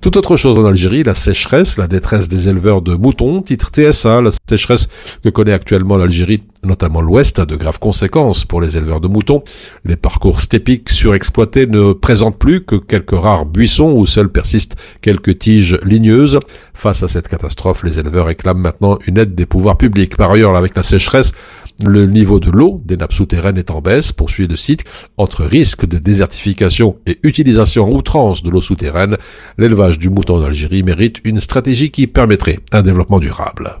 Tout autre chose en Algérie, la sécheresse, la détresse des éleveurs de moutons, titre TSA, la sécheresse que connaît actuellement l'Algérie, notamment l'Ouest, a de graves conséquences pour les éleveurs de moutons. Les parcours stépiques surexploités ne présentent plus que quelques rares buissons où seuls persistent quelques tiges ligneuses. Face à cette catastrophe, les éleveurs réclament maintenant une aide des pouvoirs publics. Par ailleurs, avec la sécheresse, le niveau de l'eau des nappes souterraines est en baisse, poursuit le site. Entre risque de désertification et utilisation outrance de l'eau souterraine, l'élevage du mouton en Algérie mérite une stratégie qui permettrait un développement durable.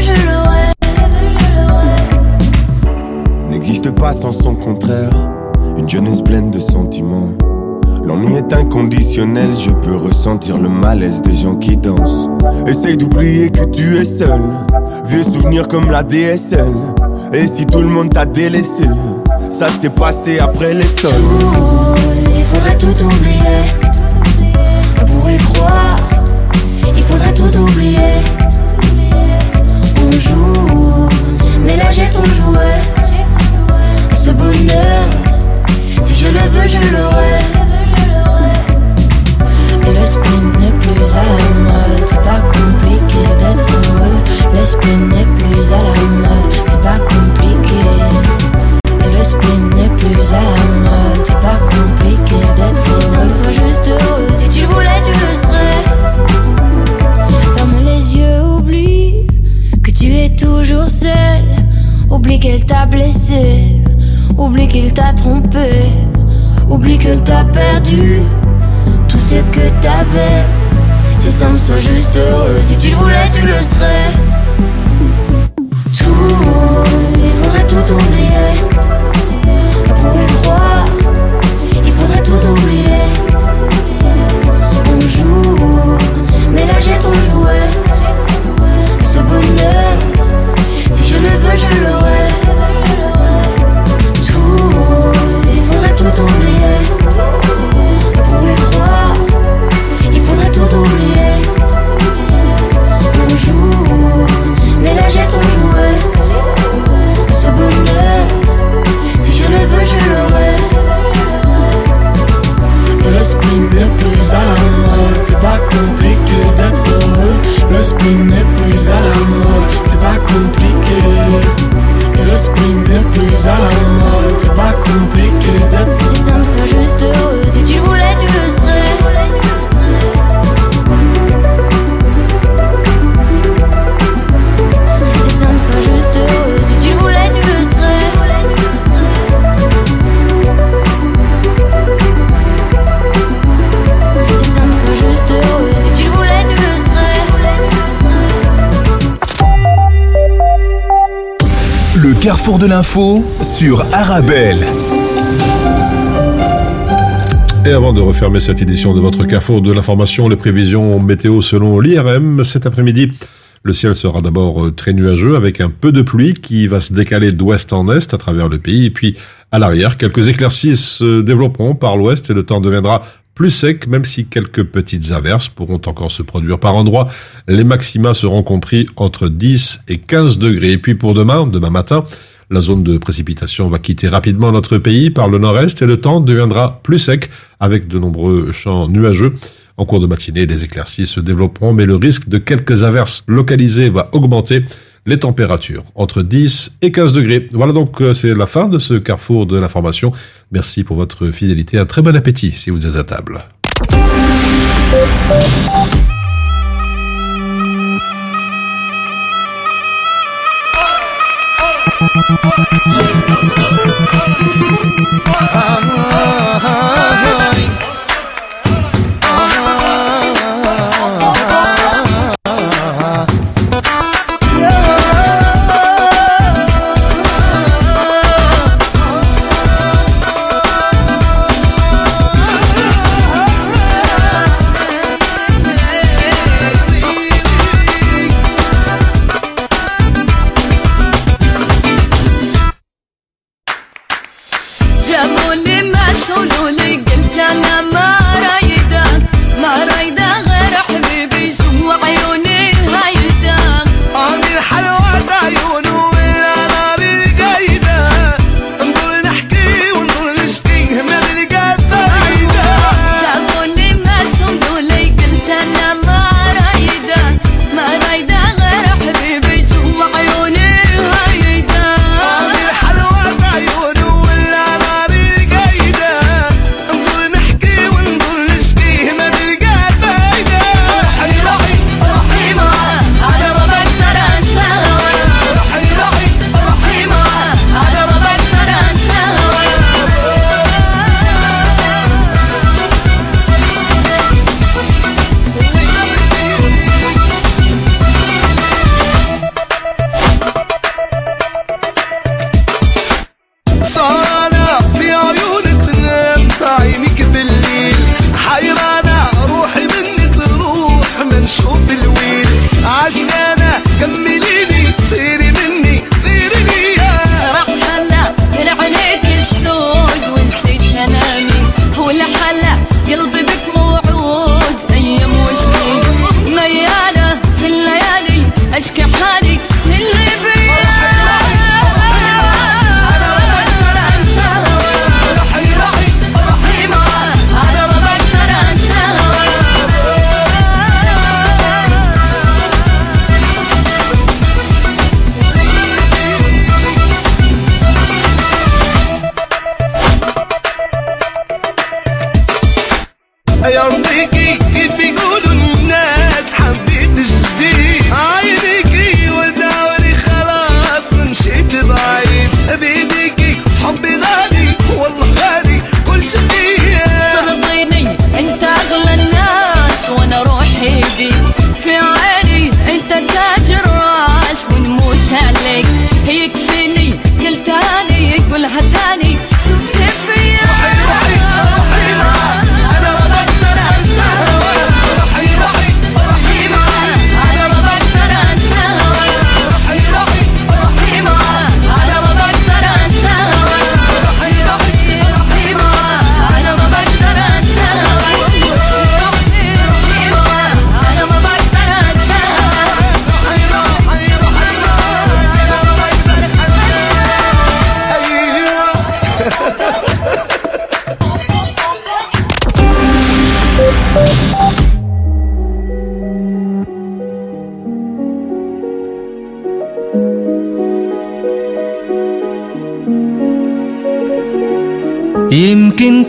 Je le. N'existe pas sans son contraire. Une jeunesse pleine de sentiments. L'ennui est inconditionnel, je peux ressentir le malaise des gens qui dansent. Essaye d'oublier que tu es seul. Vieux souvenirs comme la DSL. Et si tout le monde t'a délaissé, ça s'est passé après les sols. Il faudrait tout oublier Pour y croire Il faudrait tout oublier On joue Mais là j'ai ton jouet. Ce bonheur Si je le veux je l'aurai. Et le spin n'est plus à la mode. C'est pas compliqué d'être heureux. Le spin n'est plus à la mode. C'est pas compliqué. Et le spin n'est plus à la mode. C'est pas compliqué d'être heureux. Juste qu'elle t'a blessé Oublie qu'il t'a trompé Oublie qu'elle t'a perdu Tout ce que t'avais Si ça me soit juste heureux Si tu le voulais tu le serais Tout Il faudrait tout oublier pour y croire, il faudrait tout oublier. On joue, mais là j'ai ton jouet. Ce bonheur, si je le veux, je l'aurai. Tout oublier. Pour y croire, il faudrait tout oublier. On joue, mais là j'ai ton jouet. Ce bonheur. Si je le veux, je l'aurai. Et le spin n'est plus à la mode. C'est pas compliqué d'être heureux. Le n'est plus à la. De l'info sur Arabelle. Et avant de refermer cette édition de votre carrefour de l'information, les prévisions météo selon l'IRM, cet après-midi, le ciel sera d'abord euh, très nuageux avec un peu de pluie qui va se décaler d'ouest en est à travers le pays. Et puis à l'arrière, quelques éclaircies se développeront par l'ouest et le temps deviendra plus sec, même si quelques petites averses pourront encore se produire par endroits. Les maxima seront compris entre 10 et 15 degrés. Et puis pour demain, demain matin, la zone de précipitation va quitter rapidement notre pays par le nord-est et le temps deviendra plus sec avec de nombreux champs nuageux. En cours de matinée, les éclaircies se développeront, mais le risque de quelques averses localisées va augmenter les températures entre 10 et 15 degrés. Voilà donc, euh, c'est la fin de ce carrefour de l'information. Merci pour votre fidélité. Un très bon appétit si vous êtes à table. I'm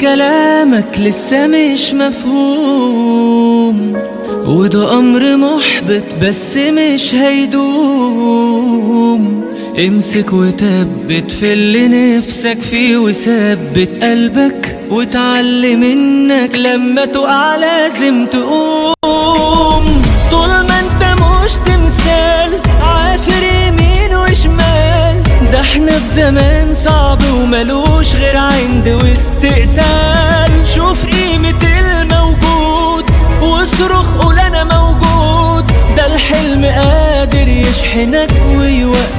كلامك لسه مش مفهوم. وده أمر محبط بس مش هيدوم. امسك وثبت في اللي نفسك فيه وثبت قلبك وتعلم إنك لما تقع لازم تقوم.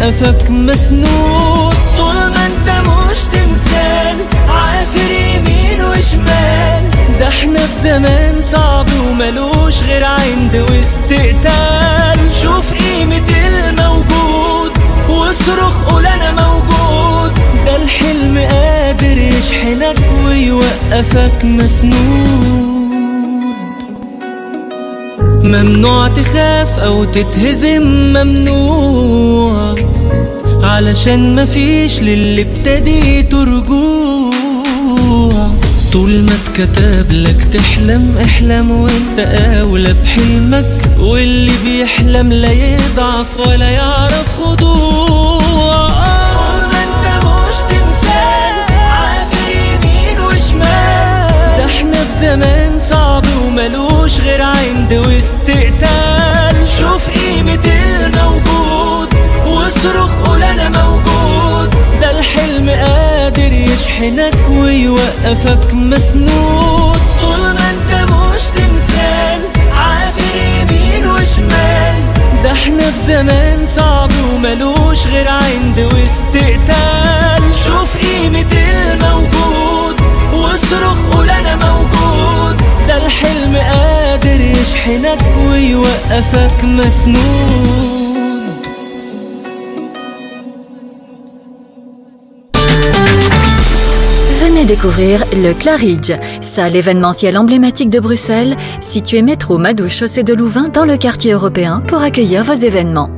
ويوقفك مسنود. طول ما أنت مش تمثال عافر يمين وشمال. ده إحنا في زمان صعب وملوش غير عند واستقتال. شوف قيمة الموجود. واصرخ قول أنا موجود. ده الحلم قادر يشحنك ويوقفك مسنود. ممنوع تخاف أو تتهزم ممنوع. علشان مفيش للي ابتدي ترجوع طول ما اتكتب لك تحلم احلم وانت اولى بحلمك. واللي بيحلم لا يضعف ولا يعرف خضوع. طول ما انت مش تمثال عافر يمين وشمال. ده إحنا في زمان صعب وملوش غير عند واستقتال. واصرخ قول أنا موجود. ده الحلم قادر يشحنك ويوقفك مسنود. طول ما أنت مش تمثال عافر يمين وشمال. ده إحنا في زمان صعب وملوش غير عند واستقتال. شوف قيمة الموجود. واصرخ قول أنا موجود. ده الحلم قادر يشحنك ويوقفك مسنود. Découvrir le Claridge, salle événementielle emblématique de Bruxelles, située métro Madou Chaussée de Louvain dans le quartier européen pour accueillir vos événements.